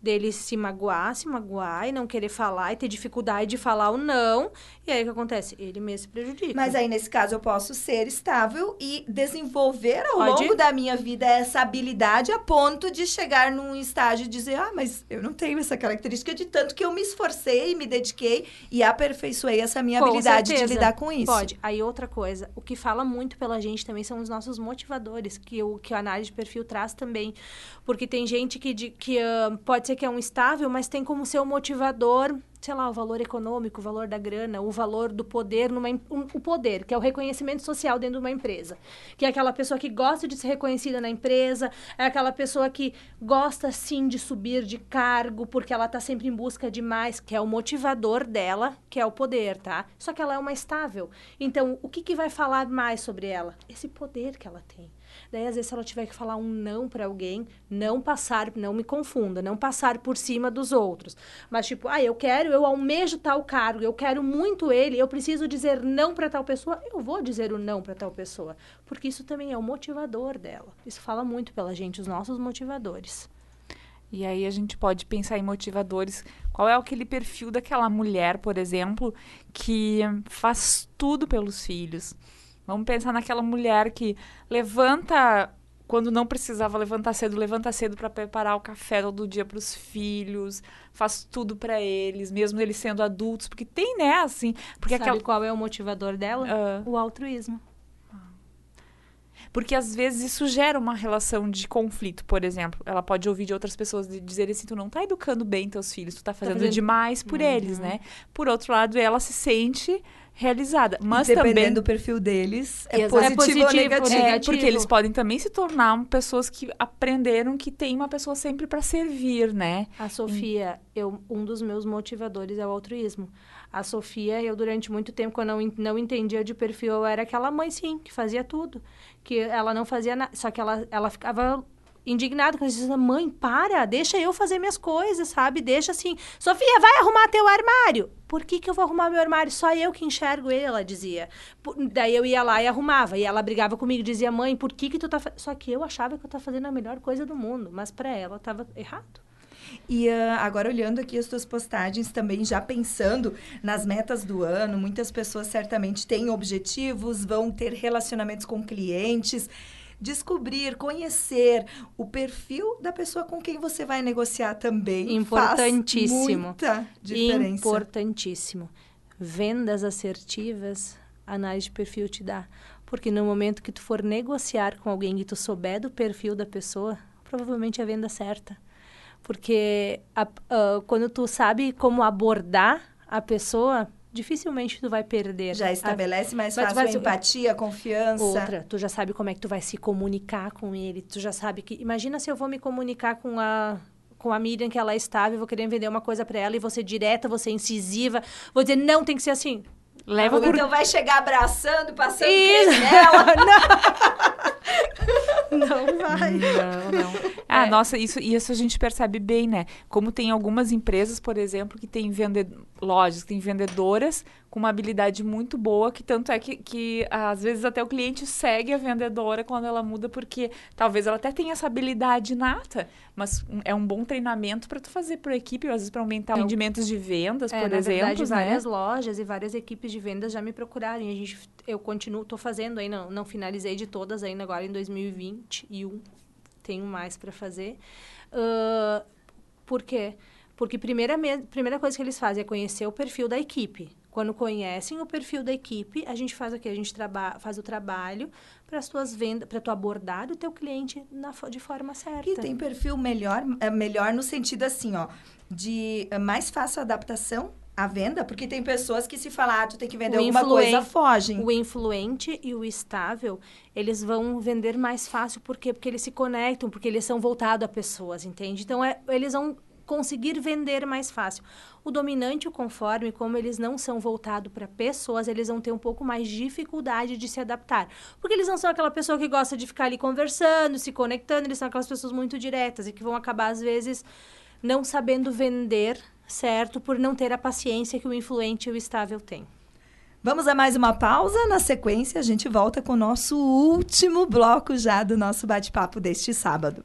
Dele se magoar, se magoar e não querer falar e ter dificuldade de falar o não. E aí o que acontece? Ele mesmo se prejudica. Mas aí, nesse caso, eu posso ser estável e desenvolver ao Pode. longo da minha vida essa habilidade a ponto de chegar num estágio e dizer, ah, mas eu não tenho essa característica de tanto que eu me esforcei, me dediquei e aperfeiçoei essa minha Com habilidade de certeza. lidar com isso. Pode. Aí outra coisa, o que fala muito pela gente também são os nossos motivadores, que o que a análise de perfil traz também. Porque tem gente que, de- que ah, pode ser que é um estável, mas tem como seu motivador, sei lá, o valor econômico, o valor da grana, o valor do poder numa um- o poder, que é o reconhecimento social dentro de uma empresa. Que é aquela pessoa que gosta de ser reconhecida na empresa, é aquela pessoa que gosta sim de subir de cargo, porque ela tá sempre em busca de mais, que é o motivador dela, que é o poder, tá? Só que ela é uma estável. Então, o que, que vai falar mais sobre ela? Esse poder que ela tem. Daí, às vezes, se ela tiver que falar um não para alguém, não passar, não me confunda, não passar por cima dos outros. Mas, tipo, ah, eu quero, eu almejo tal cargo, eu quero muito ele, eu preciso dizer não para tal pessoa, eu vou dizer o não para tal pessoa. Porque isso também é o motivador dela. Isso fala muito pela gente, os nossos motivadores. E aí a gente pode pensar em motivadores. Qual é aquele perfil daquela mulher, por exemplo, que faz tudo pelos filhos? Vamos pensar naquela mulher que levanta quando não precisava levantar cedo, levanta cedo para preparar o café todo dia para os filhos, faz tudo para eles, mesmo eles sendo adultos, porque tem, né, assim, porque Sabe aquela qual é o motivador dela? Ah. O altruísmo. Porque às vezes isso gera uma relação de conflito, por exemplo. Ela pode ouvir de outras pessoas dizerem assim: tu não tá educando bem teus filhos, tu tá fazendo, fazendo- demais por eles, né? Por outro lado, ela se sente realizada. Mas Dependendo também. do perfil deles, é positivo, É positivo ou negativo. É, negativo. porque eles podem também se tornar pessoas que aprenderam que tem uma pessoa sempre para servir, né? A Sofia, eu, um dos meus motivadores é o altruísmo. A Sofia, eu durante muito tempo, quando eu não, não entendia de perfil, eu era aquela mãe, sim, que fazia tudo. Que ela não fazia nada. Só que ela, ela ficava quando eu dizia, mãe, para, deixa eu fazer minhas coisas, sabe? Deixa assim, Sofia, vai arrumar teu armário. Por que, que eu vou arrumar meu armário? Só eu que enxergo ele, ela dizia. Por- daí eu ia lá e arrumava. E ela brigava comigo, dizia, mãe, por que que tu tá... fa-" Só que eu achava que eu tava fazendo a melhor coisa do mundo. Mas pra ela, tava errado. E ah, agora olhando aqui as tuas postagens também, já pensando nas metas do ano, muitas pessoas certamente têm objetivos, vão ter relacionamentos com clientes. Descobrir, conhecer o perfil da pessoa com quem você vai negociar também Importantíssimo. faz muita diferença. Importantíssimo. Vendas assertivas, análise de perfil te dá. Porque no momento que tu for negociar com alguém e tu souber do perfil da pessoa, provavelmente é a venda certa. Porque a- ah, quando tu sabe como abordar a pessoa, dificilmente tu vai perder. Já estabelece mais fácil a empatia, confiança. Outra, tu já sabe como é que tu vai se comunicar com ele, tu já sabe que... Imagina se eu vou me comunicar com a com a Miriam que ela é estável, vou querer vender uma coisa para ela e você direta, você incisiva, vou dizer não, tem que ser assim. Leva Ou por... então vai chegar abraçando, passando Isso. nela. [LAUGHS] não. [LAUGHS] não vai. Não, não. Ah, é. nossa, isso, isso a gente percebe bem, né? Como tem algumas empresas, por exemplo, que tem vendedores, lojas, que tem vendedoras com uma habilidade muito boa, que tanto é que, que às vezes até o cliente segue a vendedora quando ela muda, porque talvez ela até tenha essa habilidade nata, mas é um bom treinamento para tu fazer por equipe, às vezes para aumentar é, rendimentos de vendas, é, por na exemplo. Verdade, né? várias lojas e várias equipes de vendas já me procuraram. E a gente, eu continuo, estou fazendo aí, não, não finalizei de todas ainda agora em 2021. Tenho mais para fazer. Uh, por quê? Porque primeira, primeira coisa que eles fazem é conhecer o perfil da equipe. Quando conhecem o perfil da equipe, a gente faz o quê? A gente faz o trabalho para as tuas vendas, para tu abordar o teu cliente na, de forma certa. E tem perfil melhor, é melhor no sentido assim, ó, de é mais fácil adaptação à venda, porque tem pessoas que se falar, ah, tu tem que vender o alguma coisa, fogem. O influente e o estável, eles vão vender mais fácil, por quê? Porque eles se conectam, porque eles são voltados a pessoas, entende? Então, é, eles vão conseguir vender mais fácil. O dominante o conforme, como eles não são voltados para pessoas, eles vão ter um pouco mais de dificuldade de se adaptar. Porque eles não são aquela pessoa que gosta de ficar ali conversando, se conectando, eles são aquelas pessoas muito diretas e que vão acabar, às vezes, não sabendo vender certo por não ter a paciência que o influente e o estável têm. Vamos a mais uma pausa. Na sequência, a gente volta com o nosso último bloco já do nosso bate-papo deste sábado.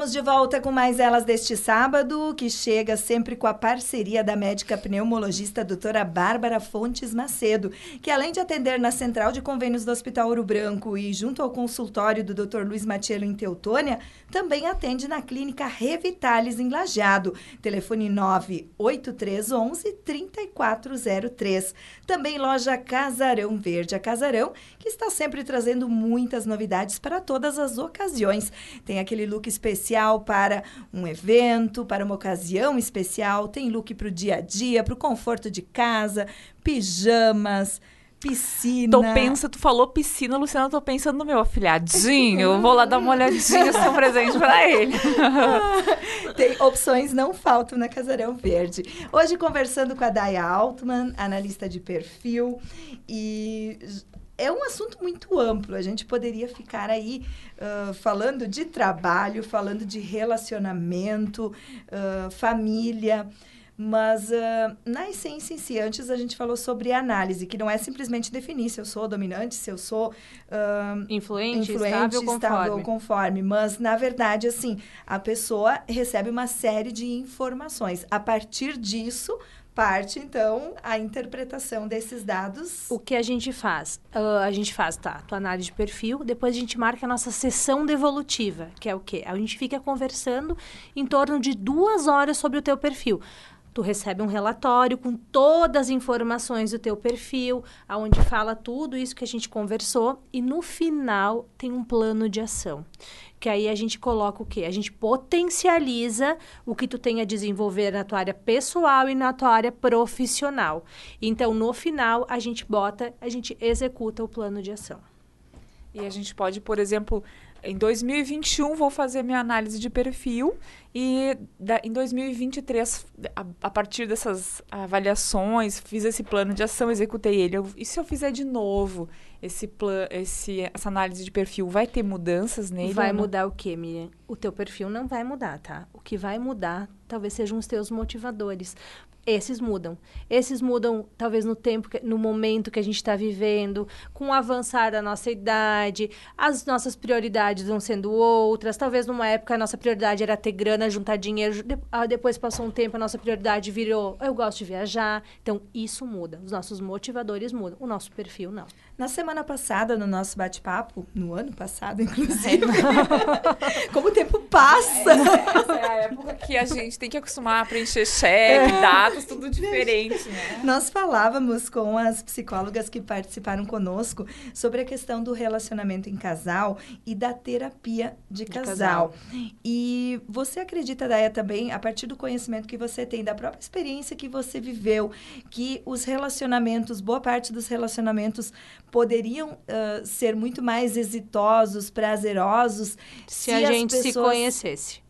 Estamos de volta com mais elas deste sábado, que chega sempre com a parceria da médica pneumologista doutora Bárbara Fontes Macedo, que além de atender na central de convênios do Hospital Ouro Branco e junto ao consultório do Dr. Luiz Matiello em Teutônia, também atende na clínica Revitalis em Lajeado. Telefone 98311 3403. Também loja Casarão Verde, a Casarão, que está sempre trazendo muitas novidades para todas as ocasiões. Tem aquele look especial especial para um evento, para uma ocasião especial, tem look para o dia a dia, para o conforto de casa, pijamas piscina. Tô pensa, tu falou piscina, Luciana, tô pensando no meu afilhadinho. Eu [LAUGHS] vou lá dar uma olhadinha se um presente para ele. [LAUGHS] Tem opções não faltam na Casarão Verde. Hoje conversando com a Daya Altman, analista de perfil e é um assunto muito amplo. A gente poderia ficar aí uh, falando de trabalho, falando de relacionamento, uh, família. Mas, uh, na essência em si, antes a gente falou sobre análise, que não é simplesmente definir se eu sou dominante, se eu sou... Uh, influente, influente, estável, estável conforme. conforme. Mas, na verdade, assim, a pessoa recebe uma série de informações. A partir disso, parte, então, a interpretação desses dados. O que a gente faz? Uh, a gente faz, tá, tua análise de perfil, depois a gente marca a nossa sessão devolutiva, que é o quê? A gente fica conversando em torno de duas horas sobre o teu perfil. Tu recebe um relatório com todas as informações do teu perfil, aonde fala tudo isso que a gente conversou e no final tem um plano de ação que aí a gente coloca o quê? A gente potencializa o que tu tem a desenvolver na tua área pessoal e na tua área profissional. Então, no final, a gente bota, a gente executa o plano de ação. E a gente pode, por exemplo, em 2021 vou fazer minha análise de perfil e da, em 2023, a, a, partir dessas avaliações, fiz esse plano de ação, executei ele. Eu, e se eu fizer de novo? esse, plan, esse essa análise de perfil vai ter mudanças nele? Vai mudar o quê, Miriam? O teu perfil não vai mudar, tá? O que vai mudar talvez sejam os teus motivadores. Esses mudam. Esses mudam, talvez, no tempo, no momento que a gente está vivendo, com o avançar da nossa idade, as nossas prioridades vão sendo outras. Talvez numa época a nossa prioridade era ter grana, juntar dinheiro. Ah, depois passou um tempo, a nossa prioridade virou eu gosto de viajar. Então, isso muda. Os nossos motivadores mudam. O nosso perfil, não. Na semana passada, no nosso bate-papo, no ano passado, [LAUGHS] inclusive, como o tempo passa. Essa, essa, é a época que a gente tem que acostumar a preencher cheque, é. dados tudo diferentes, né? Nós falávamos com as psicólogas que participaram conosco sobre a questão do relacionamento em casal e da terapia de, De casal. casal. E você acredita, Daia, também, a partir do conhecimento que você tem, da própria experiência que você viveu, que os relacionamentos, boa parte dos relacionamentos poderiam ah, ser muito mais exitosos, prazerosos, Se, a as gente se pessoas- conhecesse.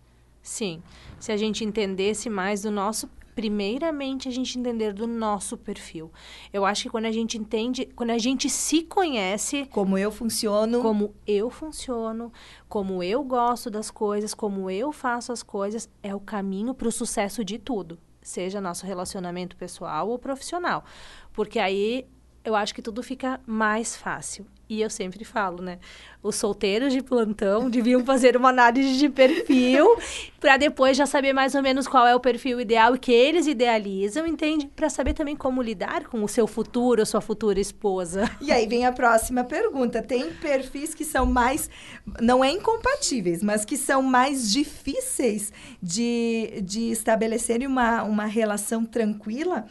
Sim. Se a gente entendesse mais do nosso. Primeiramente, a gente entender do nosso perfil. Eu acho que quando a gente entende, quando a gente se conhece, como eu funciono. como eu funciono, como eu gosto das coisas, como eu faço as coisas, é o caminho para o sucesso de tudo, seja nosso relacionamento pessoal ou profissional. Porque aí eu acho que tudo fica mais fácil. E eu sempre falo, né? Os solteiros de plantão deviam fazer uma análise de perfil [LAUGHS] para depois já saber mais ou menos qual é o perfil ideal que eles idealizam, entende? Para saber também como lidar com o seu futuro, a sua futura esposa. E aí vem a próxima pergunta. Tem perfis que são mais, não é incompatíveis, mas que são mais difíceis de, de estabelecerem uma, uma relação tranquila?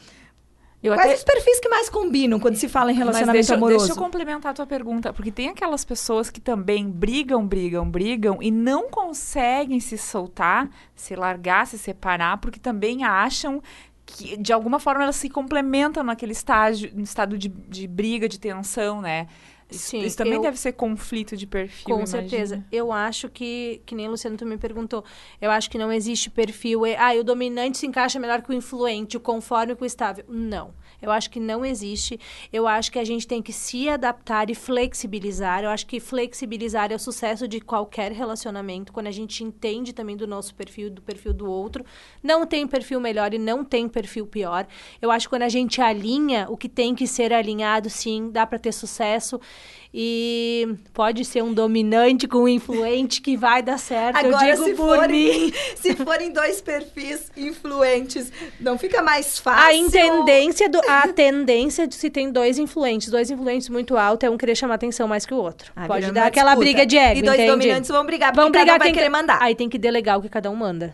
Eu Quais até- os perfis que mais combinam quando se fala em relacionamento deixa, amoroso? deixa eu complementar a tua pergunta, porque tem aquelas pessoas que também brigam, brigam, brigam e não conseguem se soltar, se largar, se separar, porque também acham que de alguma forma elas se complementam naquele estágio, no estado de, de briga, de tensão, né? Isso, Sim, isso também eu- deve ser conflito de perfil. Com imagina. certeza. Eu acho que, que nem o Luciano tu me perguntou, eu acho que não existe perfil. e, Ah, o dominante se encaixa melhor que o influente, o conforme com o estável. Não. Eu acho que não existe. Eu acho que a gente tem que se adaptar e flexibilizar. Eu acho que flexibilizar é o sucesso de qualquer relacionamento, quando a gente entende também do nosso perfil do perfil do outro. Não tem perfil melhor e não tem perfil pior. Eu acho que quando a gente alinha o que tem que ser alinhado, sim, dá para ter sucesso. E pode ser um dominante com um influente que vai dar certo. Agora, se forem, [LAUGHS] se forem dois perfis influentes, não fica mais A fácil? tendência, do, a tendência de se tem dois influentes, dois influentes muito altos, é um querer chamar atenção mais que o outro. Ah, pode dar aquela disputa. briga de ego, E dois entende? dominantes vão brigar, Vão cada brigar um vai querer mandar. Aí tem que delegar o que cada um manda.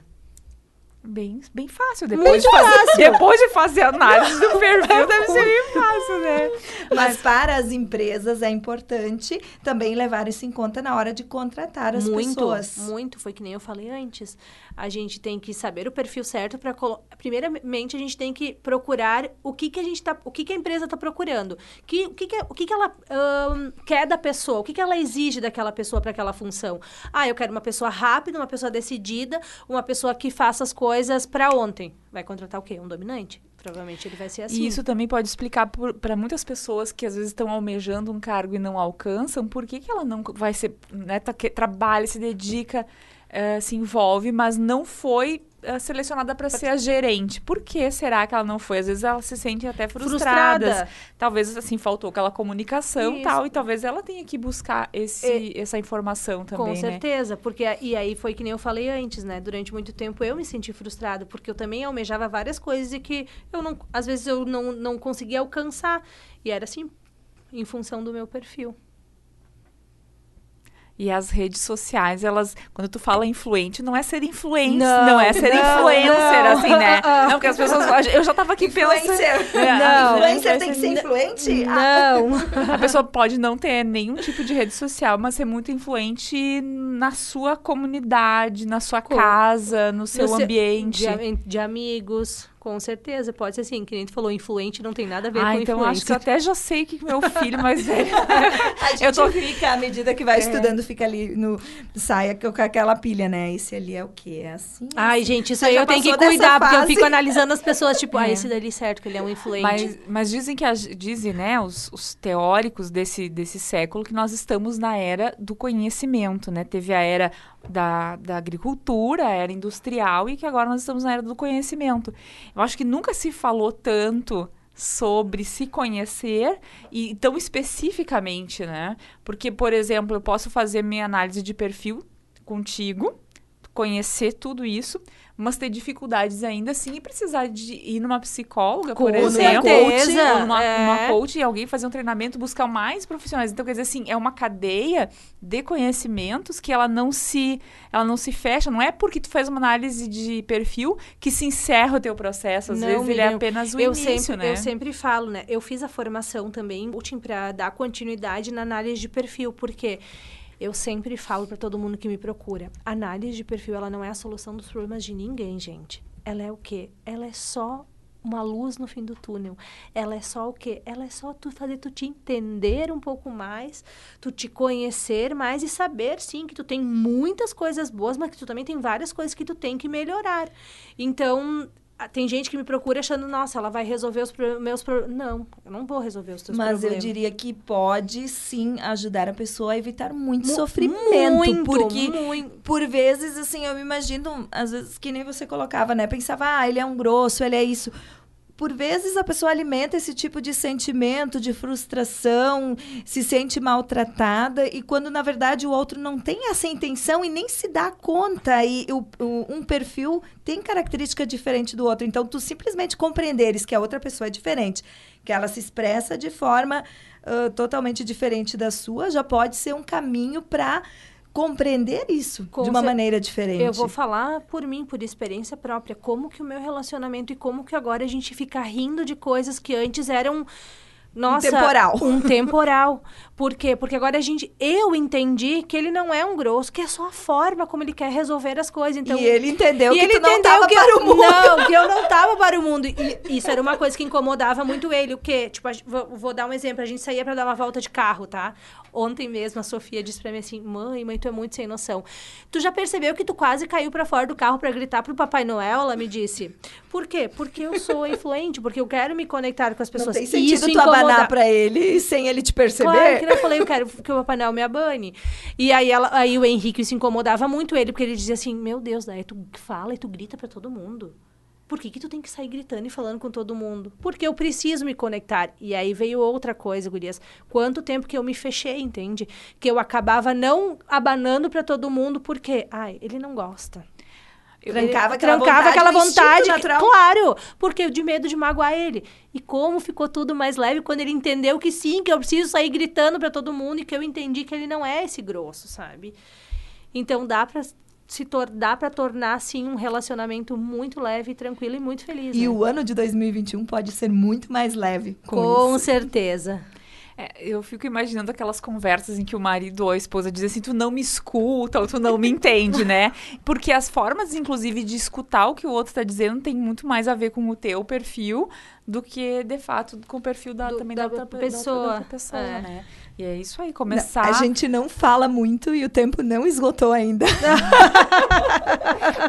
Bem, bem fácil. Depois, Muito de fazer, fácil. depois de fazer análise do [LAUGHS] perfil, deve ser bem fácil, né? Mas para as empresas é importante também levar isso em conta na hora de contratar as muito, pessoas. muito. Foi que nem eu falei antes. A gente tem que saber o perfil certo para primeiramente a gente tem que procurar o que que a gente tá, o que que a empresa está procurando, que, o que que, o que que ela ahn, quer da pessoa, o que que ela exige daquela pessoa para aquela função. Ah, eu quero uma pessoa rápida, uma pessoa decidida, uma pessoa que faça as coisas para ontem. Vai contratar o quê? Um dominante? Provavelmente ele vai ser assim. E isso também pode explicar para muitas pessoas que às vezes estão almejando um cargo e não alcançam, por que, que ela não vai ser, né, tá, trabalha, se dedica, eh, se envolve, mas não foi selecionada para ser a gerente. Por que será que ela não foi? Às vezes ela se sente até frustrada. Frustrada. Talvez assim faltou aquela comunicação e tal, e talvez ela tenha que buscar esse, essa informação também, Com né? certeza, porque a- e aí foi que nem eu falei antes, né? Durante muito tempo eu me senti frustrada, porque eu também almejava várias coisas e que eu não, às vezes eu não, não conseguia alcançar. E era assim, em função do meu perfil. E as redes sociais, elas, quando tu fala influente, não é ser influente, Não, não, é ser não, influencer, não. assim, né? [LAUGHS] Não, porque as pessoas. Eu já tava aqui pensando. Influencer. [LAUGHS] É, Não. Influencer tem que ser influente? Não. [LAUGHS] A pessoa pode não ter nenhum tipo de rede social, mas ser muito influente na sua comunidade, na sua casa, no seu No seu- ambiente. De, am- de amigos, com certeza. Pode ser assim, que nem tu falou, influente não tem nada a ver Ah, com então influência. acho que eu até já sei o que meu filho mais [LAUGHS] velho. A gente Eu tô- fica, à medida que É. vai estudando, fica ali no... Saia com aquela pilha, né? Esse ali é o quê? É assim? Ai, gente, isso aí eu tenho que cuidar, porque eu fase? fico analisando as pessoas, tipo, ah, É. esse dali certo, que ele é um influente. Mas, mas dizem que as- dizem, né, os, os teóricos desse, desse século que nós estamos na era do conhecimento, né? Teve a era da, da agricultura, a era industrial e que agora nós estamos na era do conhecimento. Eu acho que nunca se falou tanto sobre se conhecer e tão especificamente, né? Porque, por exemplo, eu posso fazer minha análise de perfil contigo, conhecer tudo isso, mas ter dificuldades ainda assim e precisar de ir numa psicóloga, Com por exemplo, certeza, ou numa, é. numa coach e alguém fazer um treinamento, buscar mais profissionais. Então, quer dizer assim, é uma cadeia de conhecimentos que ela não se ela não se fecha, não é porque tu faz uma análise de perfil que se encerra o teu processo, às Não, vezes ele é apenas o eu início, sempre, né? Eu sempre falo, né? Eu fiz a formação também útil para dar continuidade na análise de perfil, porque eu sempre falo para todo mundo que me procura, análise de perfil ela não é a solução dos problemas de ninguém, gente. Ela é o quê? Ela é só uma luz no fim do túnel. Ela é só o quê? Ela é só tu fazer tu te entender um pouco mais, tu te conhecer mais e saber sim que tu tem muitas coisas boas, mas que tu também tem várias coisas que tu tem que melhorar. Então, tem gente que me procura achando, nossa, ela vai resolver os pro- meus problemas. Não, eu não vou resolver os teus Mas eu problemas. diria que pode sim ajudar a pessoa a evitar muito Mu- sofrimento. muito, porque muito. por vezes, assim, eu me imagino, às vezes, que nem você colocava, né? Pensava, ah, ele é um grosso, ele é isso. Por vezes a pessoa alimenta esse tipo de sentimento de frustração, se sente maltratada, e quando na verdade o outro não tem essa intenção e nem se dá conta, e o, o- um perfil tem característica diferente do outro. Então, tu simplesmente compreenderes que a outra pessoa é diferente, que ela se expressa de forma ah, totalmente diferente da sua, já pode ser um caminho para compreender isso Com de uma maneira diferente. Eu vou falar por mim, por experiência própria, como que o meu relacionamento e como que agora a gente fica rindo de coisas que antes eram nossa, temporal. Um [LAUGHS] temporal. Por quê? Porque agora a gente. Eu entendi que ele não é um grosso, que é só a forma como ele quer resolver as coisas. Então, e ele entendeu e que ele tu não entendeu tava que para eu, o mundo. Não, que eu não tava para o mundo. E isso era uma coisa que incomodava muito ele. O quê? Tipo, gente- vou, vou dar um exemplo. A gente saía para dar uma volta de carro, tá? Ontem mesmo a Sofia disse para mim assim: "Mãe, mãe, tu é muito sem noção. Tu já percebeu que tu quase caiu para fora do carro para gritar pro Papai Noel?" Ela me disse. Por quê? Porque eu sou [LAUGHS] influente, porque eu quero me conectar com as Não pessoas. tem E sentido isso tu abanar incomoda- pra ele sem ele te perceber. Claro que eu falei, eu quero que o Papai Noel me abane. E aí, ela, aí o Henrique se incomodava muito ele, porque ele dizia assim, meu Deus, daí tu fala e tu grita pra todo mundo. Por que, que tu tem que sair gritando e falando com todo mundo? Porque eu preciso me conectar. E aí veio outra coisa, gurias. Quanto tempo que eu me fechei, entende? Que eu acabava não abanando pra todo mundo, porque, ai, ele não gosta. Trancava aquela trancava vontade, aquela vontade, claro, porque de medo de magoar ele. E como ficou tudo mais leve quando ele entendeu que sim, que eu preciso sair gritando pra todo mundo e que eu entendi que ele não é esse grosso, sabe? Então dá pra se tor dá para tornar assim um relacionamento muito leve, tranquilo e muito feliz. E né? o ano de 2021 pode ser muito mais leve com, Com isso. certeza. É, eu fico imaginando aquelas conversas em que o marido ou a esposa diz assim, tu não me escuta ou tu não me entende, né? Porque as formas, inclusive, de escutar o que o outro está dizendo tem muito mais a ver com o teu perfil do que, de fato, com o perfil da, Do- também da da, outra outra pe- da outra- pessoa. pessoa, É. né? E é isso aí, Não, começar... A gente não fala muito e o tempo não esgotou ainda. [LAUGHS]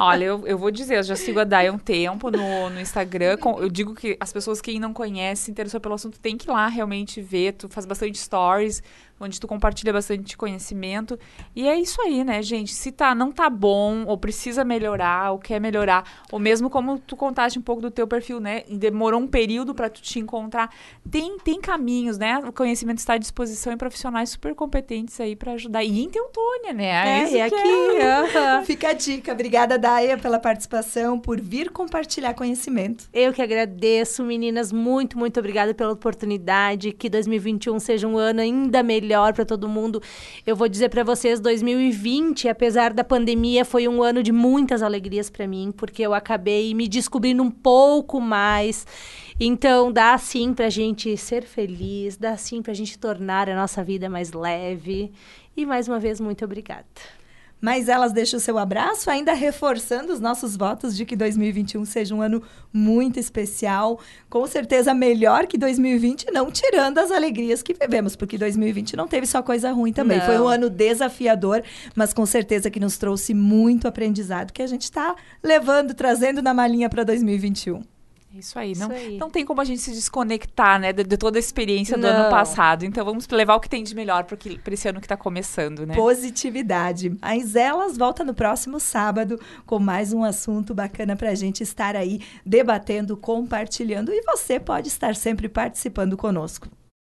Olha, eu, eu vou dizer, eu já sigo a Dai há um tempo no, no Instagram. com- eu digo que as pessoas que não conhecem, se interessou pelo assunto, tem que ir lá realmente ver. Tu faz bastante stories, onde tu compartilha bastante conhecimento. E é isso aí, né, gente? Se tá, não tá bom, ou precisa melhorar, ou quer melhorar, ou mesmo como tu contaste um pouco do teu perfil, né? e Demorou um período para tu te encontrar. Tem, tem caminhos, né? O conhecimento está à disposição e profissionais super competentes aí para ajudar. E em Teutônia, né? É, Isso e que aqui, aham. [LAUGHS] Fica a dica. Obrigada, Daia, pela participação, por vir compartilhar conhecimento. Eu que agradeço, meninas. Muito, muito obrigada pela oportunidade. Que 2021 seja um ano ainda melhor para todo mundo. Eu vou dizer para vocês, 2020, apesar da pandemia, foi um ano de muitas alegrias para mim, porque eu acabei me descobrindo um pouco mais. Então, dá sim pra gente ser feliz, dá sim pra gente tornar a nossa vida mais leve. E mais uma vez, muito obrigada. Mas elas deixam o seu abraço, ainda reforçando os nossos votos de que 2021 seja um ano muito especial, com certeza melhor que 2020, não tirando as alegrias que vivemos, porque 2020 não teve só coisa ruim também. Não. Foi um ano desafiador, mas com certeza que nos trouxe muito aprendizado que a gente está levando, trazendo na malinha para 2021. Isso aí. Isso Não, aí. não tem como a gente se desconectar, né, de, de toda a experiência do Não. ano passado. Então vamos levar o que tem de melhor para esse ano que está começando, né? Positividade. Mas elas voltam no próximo sábado com mais um assunto bacana para a gente estar aí debatendo, compartilhando e você pode estar sempre participando conosco.